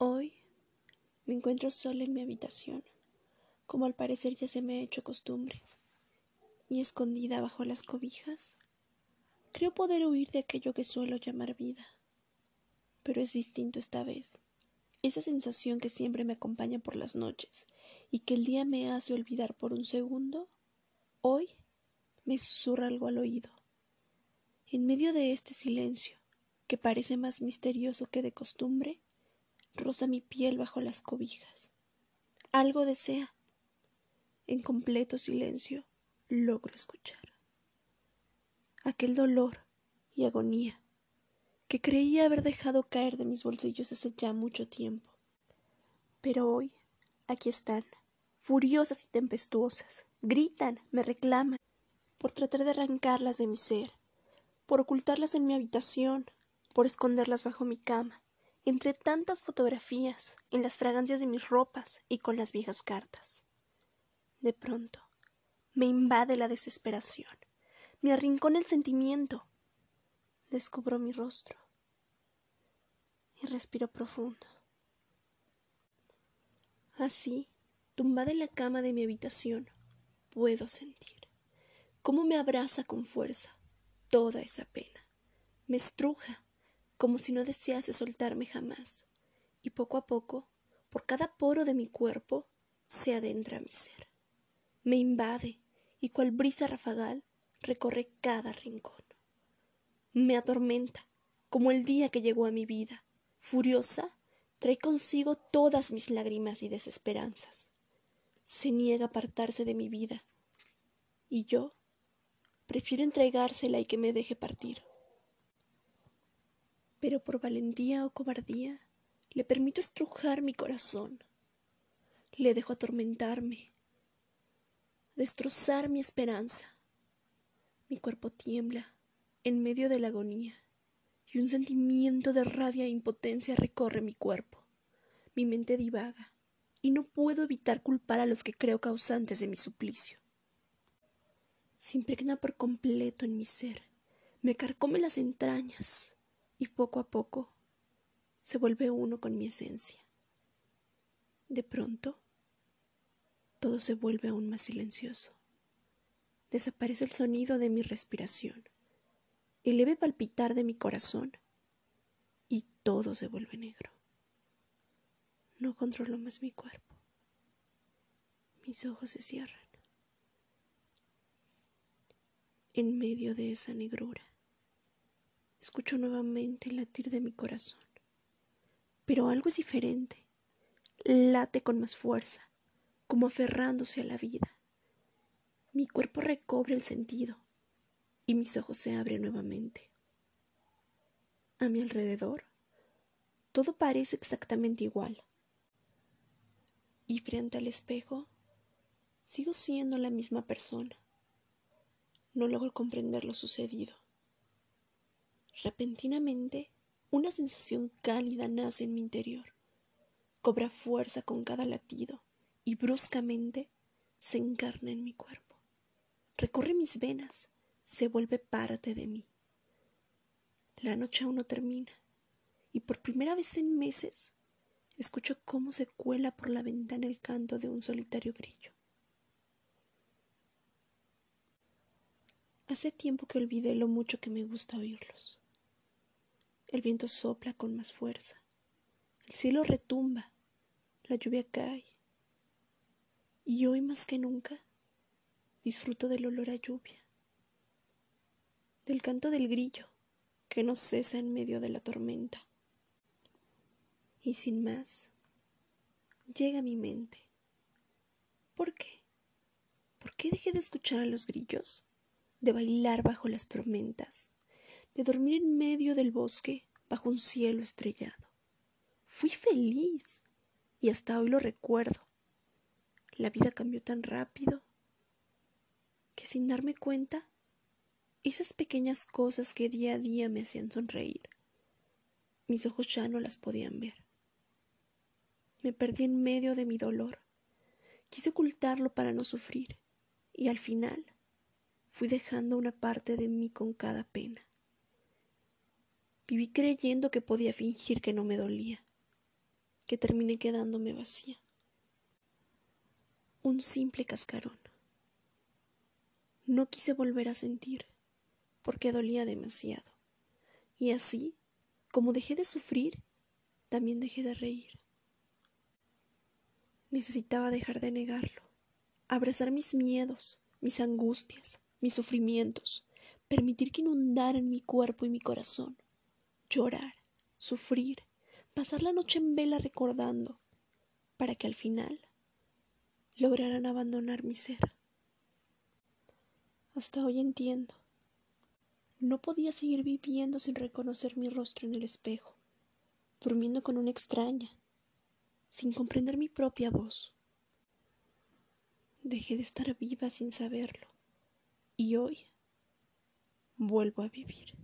Hoy me encuentro sola en mi habitación, como al parecer ya se me ha hecho costumbre, y escondida bajo las cobijas. Creo poder huir de aquello que suelo llamar vida, pero es distinto esta vez. Esa sensación que siempre me acompaña por las noches y que el día me hace olvidar por un segundo, hoy me susurra algo al oído. En medio de este silencio, que parece más misterioso que de costumbre, roza mi piel bajo las cobijas. Algo desea. En completo silencio logro escuchar. Aquel dolor y agonía que creía haber dejado caer de mis bolsillos hace ya mucho tiempo. Pero hoy, aquí están, furiosas y tempestuosas, gritan, me reclaman, por tratar de arrancarlas de mi ser, por ocultarlas en mi habitación, por esconderlas bajo mi cama, entre tantas fotografías, en las fragancias de mis ropas y con las viejas cartas. De pronto, me invade la desesperación, me arrincona el sentimiento. Descubro mi rostro y respiro profundo. Así, tumbada en la cama de mi habitación, puedo sentir cómo me abraza con fuerza toda esa pena, me estruja como si no desease soltarme jamás, y poco a poco, por cada poro de mi cuerpo, se adentra mi ser. Me invade, y cual brisa rafagal, recorre cada rincón. Me atormenta, como el día que llegó a mi vida. Furiosa, trae consigo todas mis lágrimas y desesperanzas. Se niega a apartarse de mi vida, y yo prefiero entregársela y que me deje partir pero por valentía o cobardía le permito estrujar mi corazón. Le dejo atormentarme, destrozar mi esperanza. Mi cuerpo tiembla en medio de la agonía y un sentimiento de rabia e impotencia recorre mi cuerpo. Mi mente divaga y no puedo evitar culpar a los que creo causantes de mi suplicio. Se impregna por completo en mi ser, me carcome las entrañas, y poco a poco se vuelve uno con mi esencia. De pronto, todo se vuelve aún más silencioso. Desaparece el sonido de mi respiración, el leve palpitar de mi corazón, y todo se vuelve negro. No controlo más mi cuerpo. Mis ojos se cierran. En medio de esa negrura, Escucho nuevamente el latir de mi corazón. Pero algo es diferente. Late con más fuerza, como aferrándose a la vida. Mi cuerpo recobra el sentido y mis ojos se abren nuevamente. A mi alrededor, todo parece exactamente igual. Y frente al espejo, sigo siendo la misma persona. No logro comprender lo sucedido. Repentinamente, una sensación cálida nace en mi interior. Cobra fuerza con cada latido y bruscamente se encarna en mi cuerpo. Recorre mis venas, se vuelve parte de mí. La noche aún no termina y por primera vez en meses escucho cómo se cuela por la ventana el canto de un solitario grillo. Hace tiempo que olvidé lo mucho que me gusta oírlos. El viento sopla con más fuerza. El cielo retumba. La lluvia cae. Y hoy más que nunca disfruto del olor a lluvia. Del canto del grillo que no cesa en medio de la tormenta. Y sin más, llega a mi mente. ¿Por qué? ¿Por qué dejé de escuchar a los grillos? De bailar bajo las tormentas de dormir en medio del bosque bajo un cielo estrellado. Fui feliz y hasta hoy lo recuerdo. La vida cambió tan rápido que sin darme cuenta, esas pequeñas cosas que día a día me hacían sonreír, mis ojos ya no las podían ver. Me perdí en medio de mi dolor. Quise ocultarlo para no sufrir, y al final fui dejando una parte de mí con cada pena. Viví creyendo que podía fingir que no me dolía. que terminé quedándome vacía. Un simple cascarón. No quise volver a sentir, porque dolía demasiado. Y así, como dejé de sufrir, también dejé de reír. Necesitaba dejar de negarlo, abrazar mis miedos, mis angustias, mis sufrimientos, permitir que inundaran mi cuerpo y mi corazón, llorar, sufrir, pasar la noche en vela recordando, para que al final lograran abandonar mi ser. Hasta hoy entiendo. No podía seguir viviendo sin reconocer mi rostro en el espejo, durmiendo con una extraña, sin comprender mi propia voz. Dejé de estar viva sin saberlo, y hoy vuelvo a vivir.